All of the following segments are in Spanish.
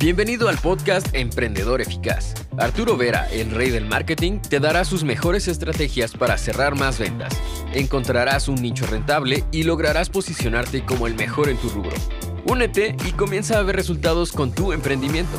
Bienvenido al podcast Emprendedor Eficaz. Arturo Vera, el rey del marketing, te dará sus mejores estrategias para cerrar más ventas. Encontrarás un nicho rentable y lograrás posicionarte como el mejor en tu rubro. Únete y comienza a ver resultados con tu emprendimiento.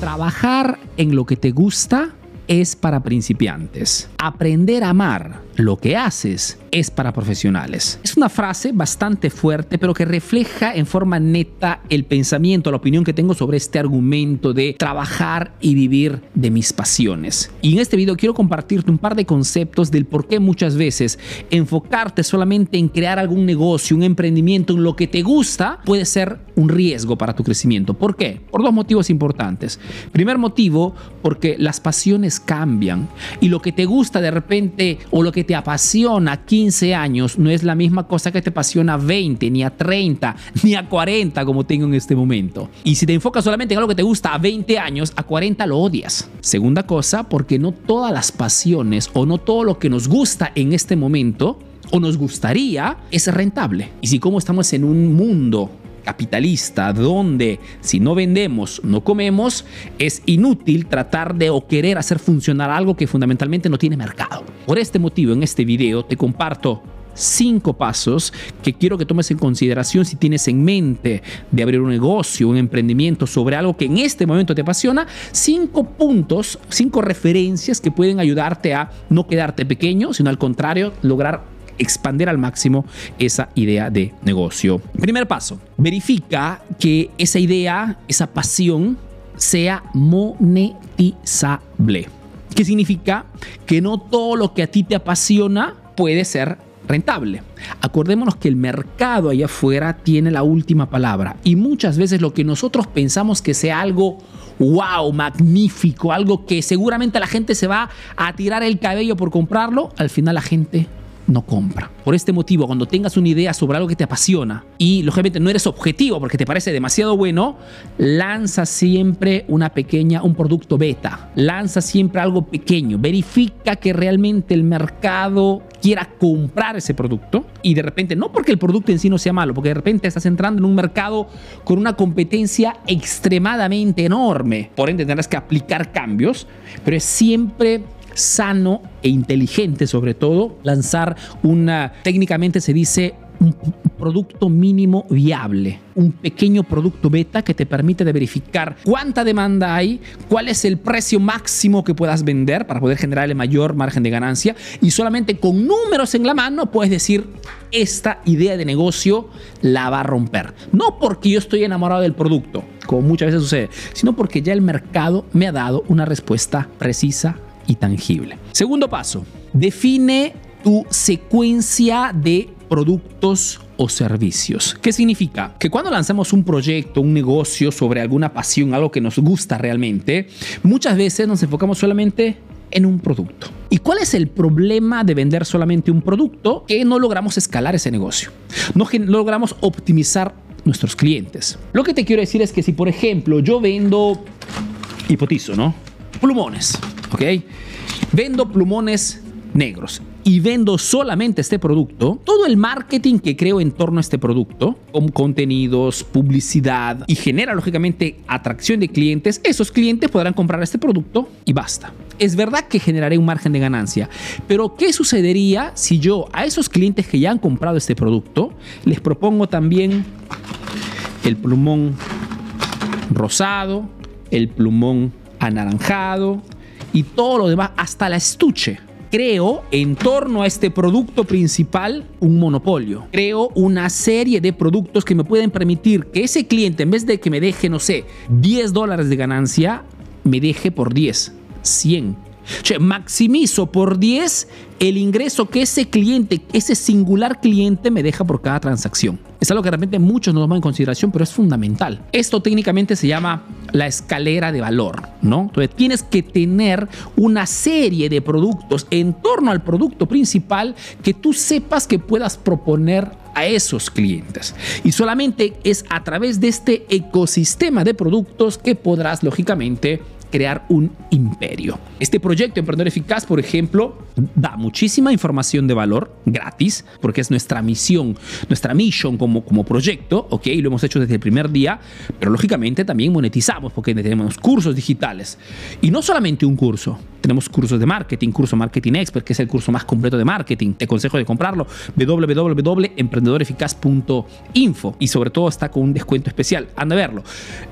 Trabajar en lo que te gusta es para principiantes. Aprender a amar lo que haces es para profesionales. Es una frase bastante fuerte, pero que refleja en forma neta el pensamiento, la opinión que tengo sobre este argumento de trabajar y vivir de mis pasiones. Y en este video quiero compartirte un par de conceptos del por qué muchas veces enfocarte solamente en crear algún negocio, un emprendimiento, en lo que te gusta, puede ser un riesgo para tu crecimiento. ¿Por qué? Por dos motivos importantes. Primer motivo, porque las pasiones cambian y lo que te gusta de repente o lo que te apasiona a 15 años no es la misma cosa que te apasiona a 20, ni a 30, ni a 40 como tengo en este momento. Y si te enfocas solamente en algo que te gusta a 20 años, a 40 lo odias. Segunda cosa, porque no todas las pasiones o no todo lo que nos gusta en este momento o nos gustaría es rentable. Y si como estamos en un mundo capitalista donde si no vendemos, no comemos, es inútil tratar de o querer hacer funcionar algo que fundamentalmente no tiene mercado. Por este motivo, en este video te comparto cinco pasos que quiero que tomes en consideración si tienes en mente de abrir un negocio, un emprendimiento sobre algo que en este momento te apasiona. Cinco puntos, cinco referencias que pueden ayudarte a no quedarte pequeño, sino al contrario, lograr expandir al máximo esa idea de negocio. Primer paso, verifica que esa idea, esa pasión, sea monetizable. ¿Qué significa? Que no todo lo que a ti te apasiona puede ser rentable. Acordémonos que el mercado allá afuera tiene la última palabra y muchas veces lo que nosotros pensamos que sea algo wow, magnífico, algo que seguramente la gente se va a tirar el cabello por comprarlo, al final la gente no compra. Por este motivo, cuando tengas una idea sobre algo que te apasiona y lógicamente no eres objetivo porque te parece demasiado bueno, lanza siempre una pequeña, un producto beta. Lanza siempre algo pequeño. Verifica que realmente el mercado quiera comprar ese producto y de repente, no porque el producto en sí no sea malo, porque de repente estás entrando en un mercado con una competencia extremadamente enorme. Por ende, tendrás que aplicar cambios, pero es siempre sano e inteligente sobre todo lanzar una, técnicamente se dice un producto mínimo viable, un pequeño producto beta que te permite de verificar cuánta demanda hay, cuál es el precio máximo que puedas vender para poder generar el mayor margen de ganancia y solamente con números en la mano puedes decir esta idea de negocio la va a romper. No porque yo estoy enamorado del producto, como muchas veces sucede, sino porque ya el mercado me ha dado una respuesta precisa y tangible. Segundo paso, define tu secuencia de productos o servicios. ¿Qué significa? Que cuando lanzamos un proyecto, un negocio sobre alguna pasión, algo que nos gusta realmente, muchas veces nos enfocamos solamente en un producto. ¿Y cuál es el problema de vender solamente un producto? Que no logramos escalar ese negocio. No logramos optimizar nuestros clientes. Lo que te quiero decir es que si, por ejemplo, yo vendo, hipotizo, ¿no? Plumones. ¿Ok? Vendo plumones negros y vendo solamente este producto, todo el marketing que creo en torno a este producto, con contenidos, publicidad y genera lógicamente atracción de clientes, esos clientes podrán comprar este producto y basta. Es verdad que generaré un margen de ganancia, pero ¿qué sucedería si yo a esos clientes que ya han comprado este producto les propongo también el plumón rosado, el plumón anaranjado, y todo lo demás, hasta la estuche. Creo en torno a este producto principal un monopolio. Creo una serie de productos que me pueden permitir que ese cliente, en vez de que me deje, no sé, 10 dólares de ganancia, me deje por 10, 100. Maximizo por 10 el ingreso que ese cliente, ese singular cliente me deja por cada transacción. Es algo que de repente muchos no toman en consideración, pero es fundamental. Esto técnicamente se llama la escalera de valor, ¿no? Entonces tienes que tener una serie de productos en torno al producto principal que tú sepas que puedas proponer a esos clientes. Y solamente es a través de este ecosistema de productos que podrás lógicamente crear un imperio. Este proyecto Emprendedor Eficaz, por ejemplo, da muchísima información de valor gratis, porque es nuestra misión, nuestra misión como, como proyecto, ¿ok? Lo hemos hecho desde el primer día, pero lógicamente también monetizamos, porque tenemos cursos digitales. Y no solamente un curso, tenemos cursos de marketing, curso Marketing Expert, que es el curso más completo de marketing. Te aconsejo de comprarlo, www.emprendedoreficaz.info. Y sobre todo está con un descuento especial. Anda a verlo.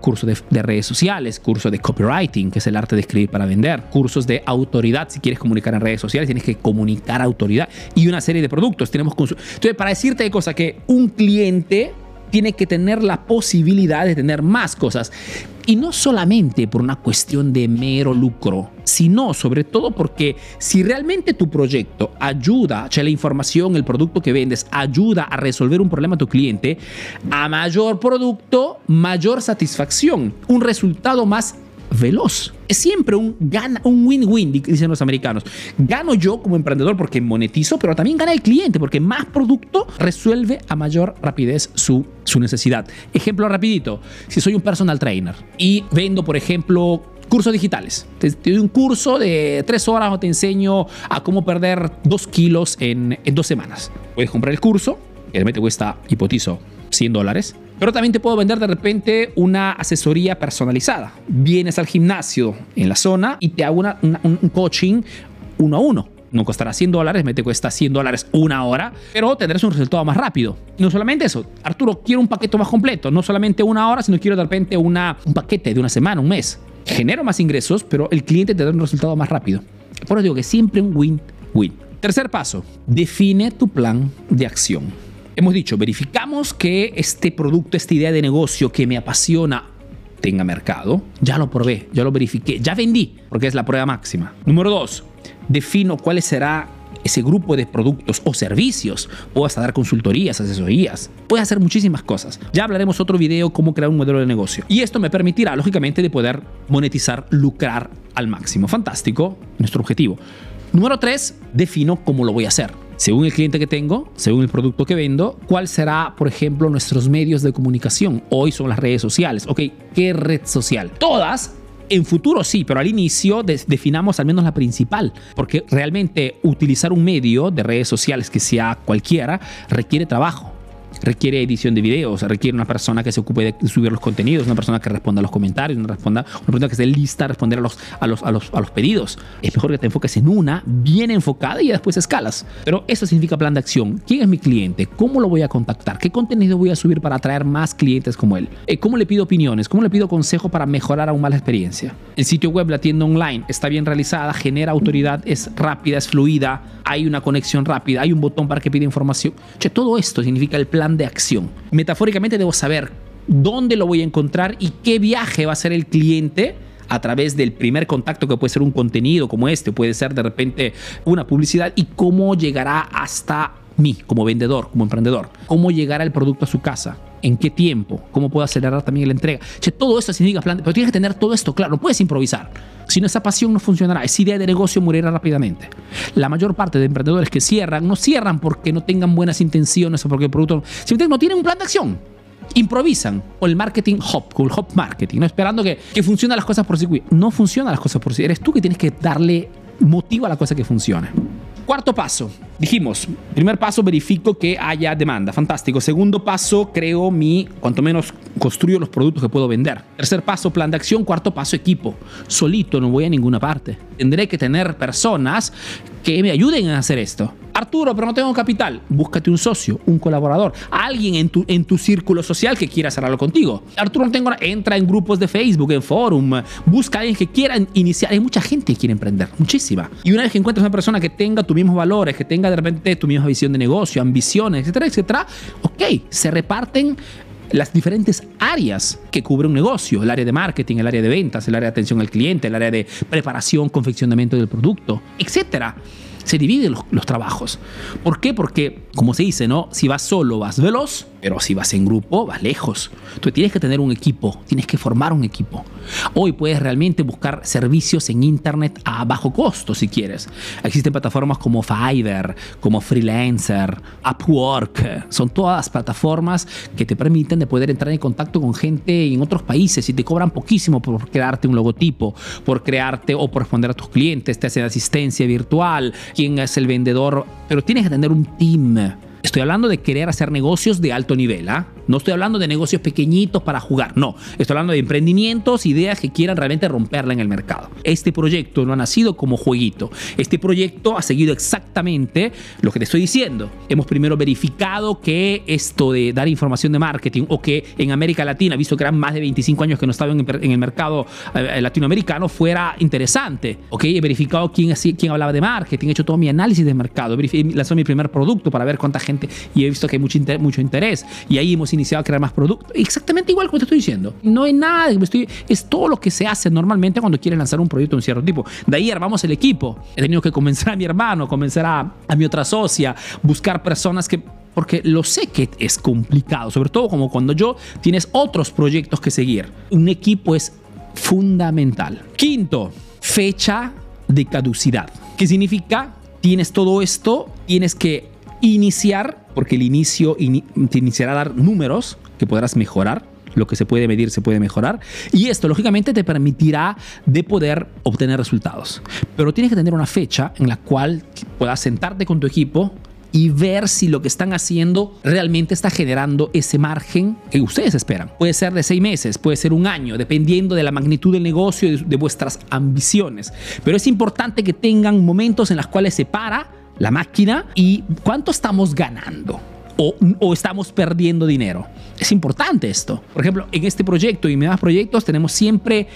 Curso de, de redes sociales, curso de copywriting, que es el arte de escribir para vender, cursos de autoridad, si quieres comunicar en redes sociales, tienes que comunicar autoridad y una serie de productos. Tenemos Entonces, para decirte de cosas que un cliente tiene que tener la posibilidad de tener más cosas. Y no solamente por una cuestión de mero lucro, sino sobre todo porque si realmente tu proyecto ayuda, sea, la información, el producto que vendes, ayuda a resolver un problema a tu cliente, a mayor producto, mayor satisfacción, un resultado más veloz. Es siempre un gana, un win-win, dicen los americanos. Gano yo como emprendedor porque monetizo, pero también gana el cliente porque más producto resuelve a mayor rapidez su, su necesidad. Ejemplo rapidito, si soy un personal trainer y vendo, por ejemplo, cursos digitales. Te, doy un curso de tres horas o te enseño a cómo perder dos kilos en, en dos semanas. Puedes comprar el curso, que realmente cuesta, hipotizo, 100 dólares. Pero también te puedo vender de repente una asesoría personalizada. Vienes al gimnasio en la zona y te hago un coaching uno a uno. No costará 100 dólares, me te cuesta 100 dólares una hora, pero tendrás un resultado más rápido. Y no solamente eso, Arturo, quiero un paquete más completo, no solamente una hora, sino quiero de repente un paquete de una semana, un mes. Genero más ingresos, pero el cliente te da un resultado más rápido. Por eso digo que siempre un win-win. Tercer paso, define tu plan de acción. Hemos dicho, verificamos que este producto, esta idea de negocio que me apasiona, tenga mercado. Ya lo probé, ya lo verifiqué, ya vendí, porque es la prueba máxima. Número dos, defino cuál será ese grupo de productos o servicios. Puedo hasta dar consultorías, asesorías. Puedes hacer muchísimas cosas. Ya hablaremos otro video cómo crear un modelo de negocio. Y esto me permitirá, lógicamente, de poder monetizar, lucrar al máximo. Fantástico, nuestro objetivo. Número tres, defino cómo lo voy a hacer según el cliente que tengo, según el producto que vendo, cuál será, por ejemplo, nuestros medios de comunicación. Hoy son las redes sociales. Ok, ¿qué red social? Todas en futuro sí, pero al inicio definamos al menos la principal, porque realmente utilizar un medio de redes sociales que sea cualquiera requiere trabajo requiere edición de videos, requiere una persona que se ocupe de subir los contenidos, una persona que responda a los comentarios, una, responda, una persona que esté lista a responder a los, a, los, a, los, a los pedidos. Es mejor que te enfoques en una bien enfocada y después escalas. Pero eso significa plan de acción. ¿Quién es mi cliente? ¿Cómo lo voy a contactar? ¿Qué contenido voy a subir para atraer más clientes como él? Eh, ¿Cómo le pido opiniones? ¿Cómo le pido consejo para mejorar aún más la experiencia? El sitio web, la tienda online, está bien realizada, genera autoridad, es rápida, es fluida, hay una conexión rápida, hay un botón para que pida información. Todo esto significa el plan de acción. Metafóricamente debo saber dónde lo voy a encontrar y qué viaje va a hacer el cliente a través del primer contacto que puede ser un contenido como este, puede ser de repente una publicidad y cómo llegará hasta mí como vendedor, como emprendedor, cómo llegará el producto a su casa, en qué tiempo, cómo puedo acelerar también la entrega. Che, todo esto significa plan, pero tienes que tener todo esto claro, no puedes improvisar. Si no, esa pasión no funcionará, esa idea de negocio morirá rápidamente. La mayor parte de emprendedores que cierran, no cierran porque no tengan buenas intenciones o porque el producto, simplemente no tienen un plan de acción. Improvisan. O el marketing hop, el hop marketing, esperando que, que funcionen las cosas por sí. No funcionan las cosas por sí. Eres tú que tienes que darle motivo a la cosa que funcione. Cuarto paso, dijimos, primer paso verifico que haya demanda, fantástico. Segundo paso, creo mi, cuanto menos construyo los productos que puedo vender. Tercer paso, plan de acción. Cuarto paso, equipo. Solito no voy a ninguna parte. Tendré que tener personas que me ayuden a hacer esto. Arturo, pero no tengo capital. Búscate un socio, un colaborador, alguien en tu, en tu círculo social que quiera hacerlo contigo. Arturo, no tengo Entra en grupos de Facebook, en forum, busca a alguien que quiera iniciar. Hay mucha gente que quiere emprender, muchísima. Y una vez que encuentres una persona que tenga tus mismos valores, que tenga de repente tu misma visión de negocio, ambiciones, etcétera, etcétera, ok, se reparten las diferentes áreas que cubre un negocio, el área de marketing, el área de ventas, el área de atención al cliente, el área de preparación, confeccionamiento del producto, etcétera se dividen los, trabajos. ¿Por qué? Porque, como se dice, ¿no? Si vas solo, vas veloz. Pero si vas en grupo, vas lejos. Tú tienes que tener un equipo, tienes que formar un equipo. Hoy puedes realmente buscar servicios en Internet a bajo costo si quieres. Existen plataformas como Fiverr, como Freelancer, Upwork. Son todas plataformas que te permiten de poder entrar en contacto con gente en otros países y te cobran poquísimo por crearte un logotipo, por crearte o por responder a tus clientes, te hacen asistencia virtual, quién es el vendedor, pero tienes que tener un team Estoy hablando de querer hacer negocios de alto nivel. ¿ah? No estoy hablando de negocios pequeñitos para jugar. No, estoy hablando de emprendimientos, ideas que quieran realmente romperla en el mercado. Este proyecto no ha nacido como jueguito. Este proyecto ha seguido exactamente lo que te estoy diciendo. Hemos primero verificado que esto de dar información de marketing o que en América Latina, visto que eran más de 25 años que no estaban en el mercado eh, latinoamericano, fuera interesante. ¿ok? He verificado quién, quién hablaba de marketing, he hecho todo mi análisis de mercado, he lanzado mi primer producto para ver cuánta gente y he visto que hay mucho, interés y ahí hemos iniciado a crear más productos. Exactamente igual como te estoy diciendo. No hay nada, estoy, es todo lo que se hace normalmente cuando quieres lanzar un proyecto de un cierto tipo. De ahí armamos el equipo. He tenido que convencer a mi hermano, convencer a, a mi otra socia, buscar personas que porque lo sé que es complicado, sobre todo como cuando yo tienes otros proyectos que seguir. Un equipo es fundamental. Quinto, fecha de caducidad. ¿Qué significa? Tienes todo esto, tienes que iniciar, porque el inicio te iniciará a dar números que podrás mejorar. Lo que se puede medir se puede mejorar. Y esto, lógicamente, te permitirá de poder obtener resultados. Pero tienes que tener una fecha en la cual puedas sentarte con tu equipo y ver si lo que están haciendo realmente está generando ese margen que ustedes esperan. Puede ser de seis meses, puede ser un año, dependiendo de la magnitud del negocio y de, de vuestras ambiciones. Pero es importante que tengan momentos en los cuales se para la máquina y cuánto estamos ganando. O, estamos perdiendo dinero. Es importante esto. Por ejemplo, en este proyecto y en demás proyectos tenemos siempre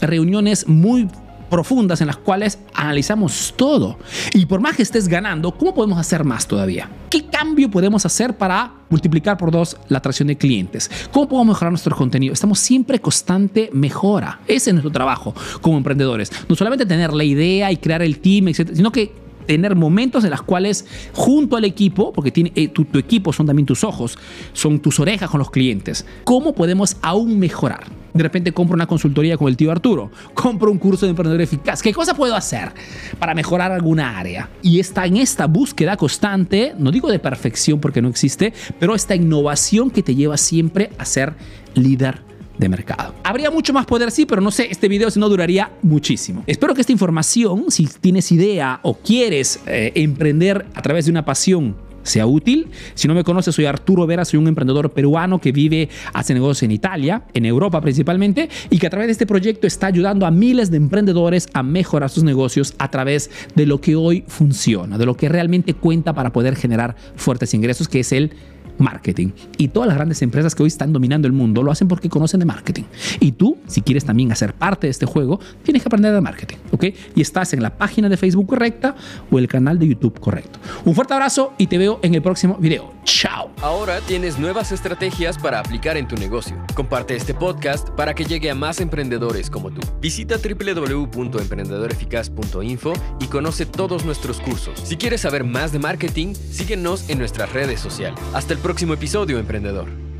reuniones muy profundas en las cuales analizamos todo. Y por más que estés ganando, ¿cómo podemos hacer más todavía? ¿Qué cambio podemos hacer para multiplicar por dos la atracción de clientes? ¿Cómo podemos mejorar nuestro contenido? Estamos siempre constante mejora. Ese es nuestro trabajo como emprendedores. No solamente tener la idea y crear el team, etcétera, sino que tener momentos en los cuales junto al equipo, porque tiene, eh, tu, equipo son también tus ojos, son tus orejas con los clientes, ¿cómo podemos aún mejorar? De repente compro una consultoría con el tío Arturo, compro un curso de emprendedor eficaz. ¿Qué cosa puedo hacer para mejorar alguna área? Y está en esta búsqueda constante, no digo de perfección porque no existe, pero esta innovación que te lleva siempre a ser líder de mercado. Habría mucho más poder, sí, pero no sé, este video si no duraría muchísimo. Espero que esta información, si tienes idea o quieres eh, emprender a través de una pasión, sea útil. Si no me conoces, soy Arturo Vera, soy un emprendedor peruano que vive, hace negocios en Italia, en Europa principalmente, y que a través de este proyecto está ayudando a miles de emprendedores a mejorar sus negocios a través de lo que hoy funciona, de lo que realmente cuenta para poder generar fuertes ingresos, que es el marketing. Y todas las grandes empresas que hoy están dominando el mundo lo hacen porque conocen de marketing. Y tú, si quieres también hacer parte de este juego, tienes que aprender de marketing, Y estás en la página de Facebook correcta o el canal de YouTube correcto. Un fuerte abrazo y te veo en el próximo video. Chao. Ahora tienes nuevas estrategias para aplicar en tu negocio. Comparte este podcast para que llegue a más emprendedores como tú. Visita www.emprendedoreficaz.info y conoce todos nuestros cursos. Si quieres saber más de marketing, síguenos en nuestras redes sociales. Hasta el próximo episodio, emprendedor.